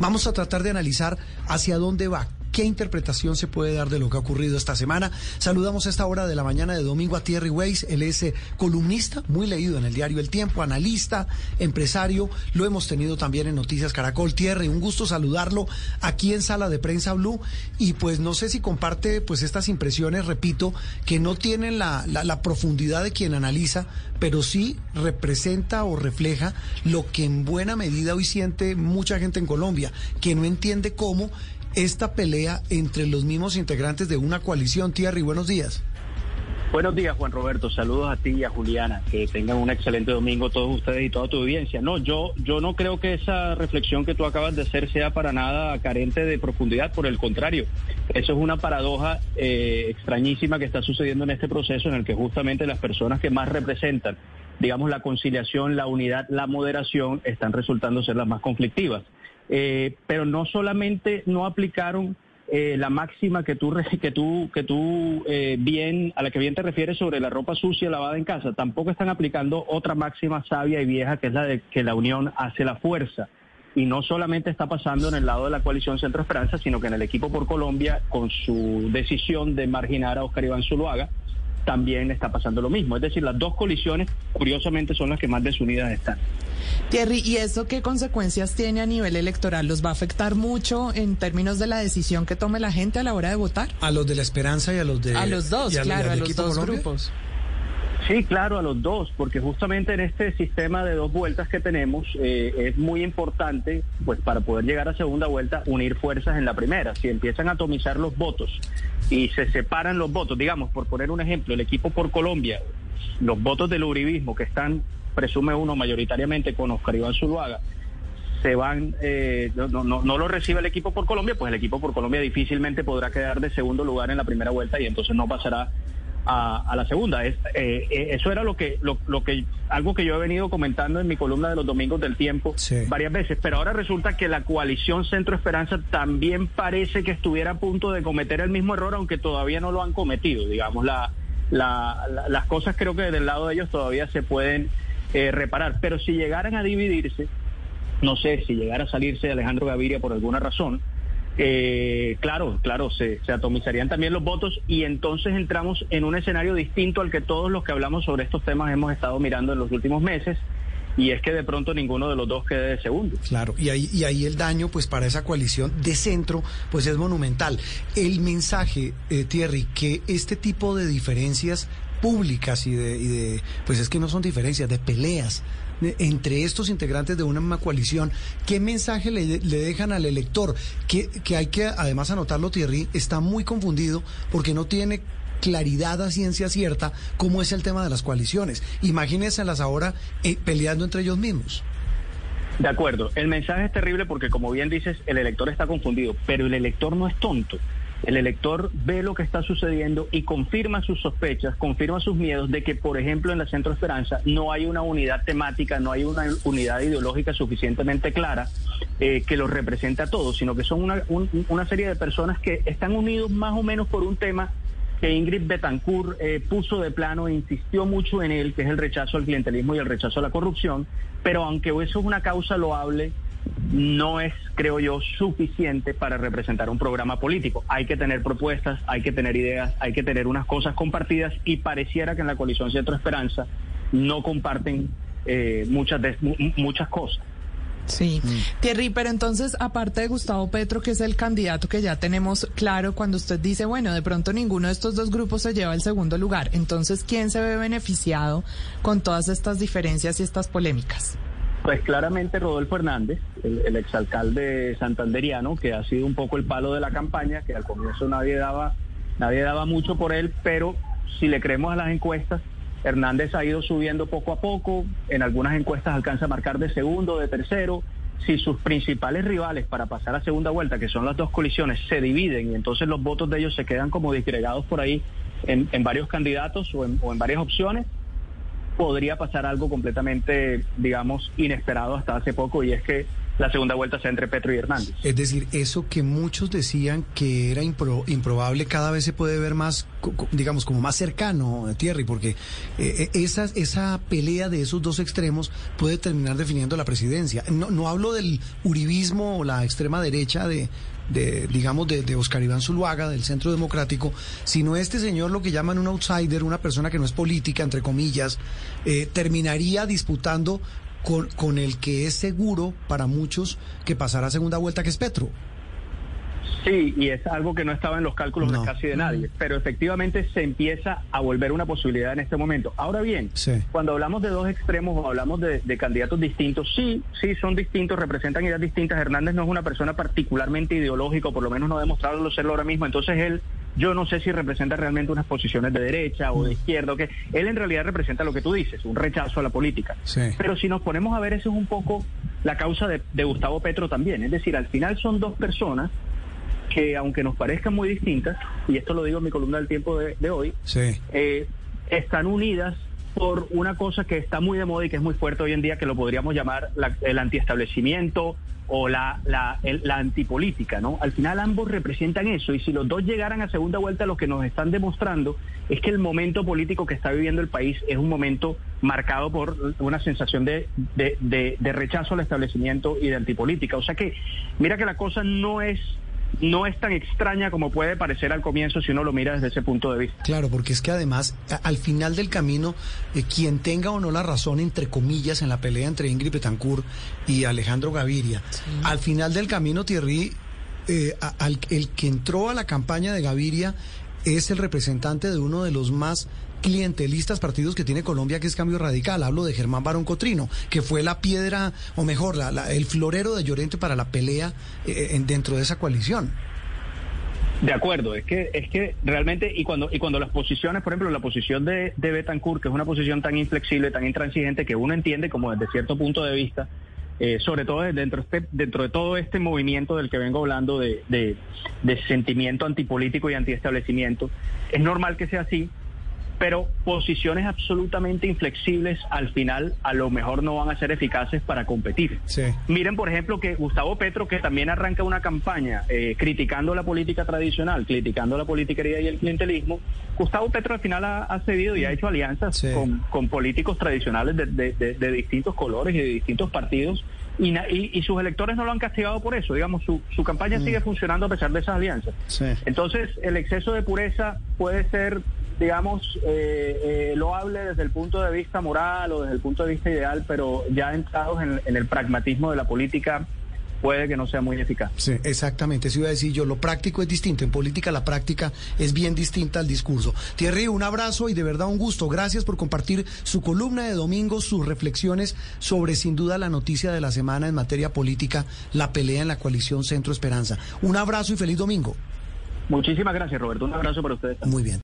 Vamos a tratar de analizar hacia dónde va, ¿Qué interpretación se puede dar de lo que ha ocurrido esta semana? Saludamos a esta hora de la mañana de domingo a Thierry Weiss. Él es eh, columnista, muy leído en el diario El Tiempo, analista, empresario. Lo hemos tenido también en Noticias Caracol. Thierry, un gusto saludarlo aquí en Sala de Prensa Blue. Y pues no sé si comparte pues estas impresiones, repito, que no tienen la, la profundidad de quien analiza, pero sí representa o refleja lo que en buena medida hoy siente mucha gente en Colombia, que no entiende cómo esta pelea entre los mismos integrantes de una coalición. Thierry, buenos días. Buenos días, Juan Roberto. Saludos a ti y a Juliana. Que tengan un excelente domingo todos ustedes y toda tu audiencia. No, yo, yo no creo que esa reflexión que tú acabas de hacer sea para nada carente de profundidad. Por el contrario, eso es una paradoja eh, extrañísima que está sucediendo en este proceso en el que justamente las personas que más representan, digamos, la conciliación, la unidad, la moderación, están resultando ser las más conflictivas. Eh, pero no solamente no aplicaron eh, la máxima que tú que tú que tú eh, bien a la que bien te refieres sobre la ropa sucia lavada en casa, tampoco están aplicando otra máxima sabia y vieja que es la de que la unión hace la fuerza. Y no solamente está pasando en el lado de la coalición Centro Esperanza, sino que en el equipo por Colombia, con su decisión de marginar a Oscar Iván Zuluaga, también está pasando lo mismo. Es decir, las dos colisiones, curiosamente, son las que más desunidas están. Thierry, ¿y eso qué consecuencias tiene a nivel electoral? ¿Los va a afectar mucho en términos de la decisión que tome la gente a la hora de votar? A los de la esperanza y a los de... A los dos, claro, a los dos grupos. Sí, claro, a los dos, porque justamente en este sistema de dos vueltas que tenemos eh, es muy importante, pues para poder llegar a segunda vuelta, unir fuerzas en la primera. Si empiezan a atomizar los votos y se separan los votos, digamos, por poner un ejemplo, el equipo por Colombia, los votos del uribismo que están, presume uno, mayoritariamente con Oscar Iván Zuluaga, se van, eh, no, no, no lo recibe el equipo por Colombia, pues el equipo por Colombia difícilmente podrá quedar de segundo lugar en la primera vuelta y entonces no pasará a, la segunda. Es, eh, eh, eso era lo que, lo, que, algo que yo he venido comentando en mi columna de los domingos del tiempo varias veces, pero ahora resulta que la coalición Centro Esperanza también parece que estuviera a punto de cometer el mismo error, aunque todavía no lo han cometido. Digamos, la, las cosas creo que del lado de ellos todavía se pueden eh, reparar, pero si llegaran a dividirse, no sé, si llegara a salirse Alejandro Gaviria por alguna razón, eh, claro, claro, se, atomizarían también los votos y entonces entramos en un escenario distinto al que todos los que hablamos sobre estos temas hemos estado mirando en los últimos meses. Y es que de pronto ninguno de los dos quede de segundo. Claro, y ahí, y ahí el daño, pues para esa coalición de centro, pues es monumental. El mensaje, eh, Thierry, que este tipo de diferencias públicas y de, y de, pues es que no son diferencias, de peleas, entre estos integrantes de una misma coalición, ¿qué mensaje le, dejan al elector? Que, que hay que, además anotarlo, Thierry, está muy confundido porque no tiene claridad a ciencia cierta cómo es el tema de las coaliciones. Imagínenselas ahora eh, peleando entre ellos mismos. De acuerdo, el mensaje es terrible porque como bien dices, el elector está confundido, pero el elector no es tonto. El elector ve lo que está sucediendo y confirma sus sospechas, confirma sus miedos de que, por ejemplo, en la Centro Esperanza no hay una unidad temática, no hay una unidad ideológica suficientemente clara eh, que los represente a todos, sino que son una, una serie de personas que están unidos más o menos por un tema que Ingrid Betancourt eh, puso de plano e insistió mucho en él, que es el rechazo al clientelismo y el rechazo a la corrupción, pero aunque eso es una causa loable, no es, creo yo, suficiente para representar un programa político. Hay que tener propuestas, hay que tener ideas, hay que tener unas cosas compartidas y pareciera que en la coalición Centro Esperanza no comparten eh, muchas, muchas cosas. Sí, mm. Thierry, pero entonces, aparte de Gustavo Petro, que es el candidato que ya tenemos claro, cuando usted dice, bueno, de pronto ninguno de estos dos grupos se lleva el segundo lugar, entonces, ¿quién se ve beneficiado con todas estas diferencias y estas polémicas? Pues claramente Rodolfo Hernández, el, exalcalde santanderiano, que ha sido un poco el palo de la campaña, que al comienzo nadie daba, nadie daba mucho por él, pero si le creemos a las encuestas, Hernández ha ido subiendo poco a poco, en algunas encuestas alcanza a marcar de segundo, de tercero. Si sus principales rivales para pasar a segunda vuelta, que son las dos colisiones, se dividen y entonces los votos de ellos se quedan como disgregados por ahí en, varios candidatos o en, o en varias opciones, podría pasar algo completamente, digamos, inesperado hasta hace poco y es que la segunda vuelta sea entre Petro y Hernández. Es decir, eso que muchos decían que era improbable cada vez se puede ver más, digamos, como más cercano, Thierry, porque eh, esa, esa pelea de esos dos extremos puede terminar definiendo la presidencia. No, no hablo del uribismo o la extrema derecha de, de digamos, de, de, Oscar Iván Zuluaga, del Centro Democrático, sino este señor, lo que llaman un outsider, una persona que no es política, entre comillas, eh, terminaría disputando con, con el que es seguro para muchos que pasará segunda vuelta, que es Petro. Sí, y es algo que no estaba en los cálculos de casi de nadie, pero efectivamente se empieza a volver una posibilidad en este momento. Ahora bien, cuando hablamos de dos extremos o hablamos de, candidatos distintos, sí, sí, son distintos, representan ideas distintas. Hernández no es una persona particularmente ideológica, por lo menos no ha demostrado serlo ahora mismo, entonces él yo no sé si representa realmente unas posiciones de derecha o de izquierda, que él en realidad representa lo que tú dices, un rechazo a la política. Pero si nos ponemos a ver, eso es un poco la causa de, de Gustavo Petro también. Es decir, al final son dos personas que aunque nos parezcan muy distintas, y esto lo digo en mi columna del tiempo de, hoy, eh, están unidas por una cosa que está muy de moda y que es muy fuerte hoy en día, que lo podríamos llamar el antiestablecimiento o la, la, la, antipolítica, ¿no? Al final ambos representan eso y si los dos llegaran a segunda vuelta, lo que nos están demostrando es que el momento político que está viviendo el país es un momento marcado por una sensación de, de, de rechazo al establecimiento y de antipolítica. O sea que, mira que la cosa no es no es tan extraña como puede parecer al comienzo si uno lo mira desde ese punto de vista. Claro, porque es que además, al final del camino, eh, quien tenga o no la razón, entre comillas, en la pelea entre Ingrid Betancourt y Alejandro Gaviria, al final del camino, Thierry, eh, el que entró a la campaña de Gaviria es el representante de uno de los más clientelistas partidos que tiene Colombia, que es Cambio Radical. Hablo de Germán Barón Cotrino, que fue la piedra, o mejor, la, el florero de Llorente para la pelea eh, en, dentro de esa coalición. De acuerdo, es que es que realmente y cuando y cuando las posiciones, por ejemplo, la posición de, de Betancourt, que es una posición tan inflexible, tan intransigente, que uno entiende como desde cierto punto de vista, eh, sobre todo dentro, este, dentro de todo este movimiento del que vengo hablando de, de, de sentimiento antipolítico y antiestablecimiento, es normal que sea así, pero posiciones absolutamente inflexibles al final a lo mejor no van a ser eficaces para competir. Miren, por ejemplo, que Gustavo Petro, que también arranca una campaña eh, criticando la política tradicional, criticando la politiquería y el clientelismo, Gustavo Petro al final ha, cedido y ha hecho alianzas con, políticos tradicionales de, distintos colores y de distintos partidos. Y, sus electores no lo han castigado por eso, digamos, su, su campaña mm. sigue funcionando a pesar de esas alianzas. Entonces, el exceso de pureza puede ser digamos, eh, eh, loable desde el punto de vista moral o desde el punto de vista ideal, pero ya entrados en, el pragmatismo de la política, puede que no sea muy eficaz. Sí, exactamente, eso iba a decir yo, lo práctico es distinto, en política la práctica es bien distinta al discurso. Thierry, un abrazo y de verdad un gusto, gracias por compartir su columna de domingo, sus reflexiones sobre sin duda la noticia de la semana en materia política, la pelea en la coalición Centro Esperanza. Un abrazo y feliz domingo. Muchísimas gracias, Roberto, un abrazo para ustedes. Muy bien.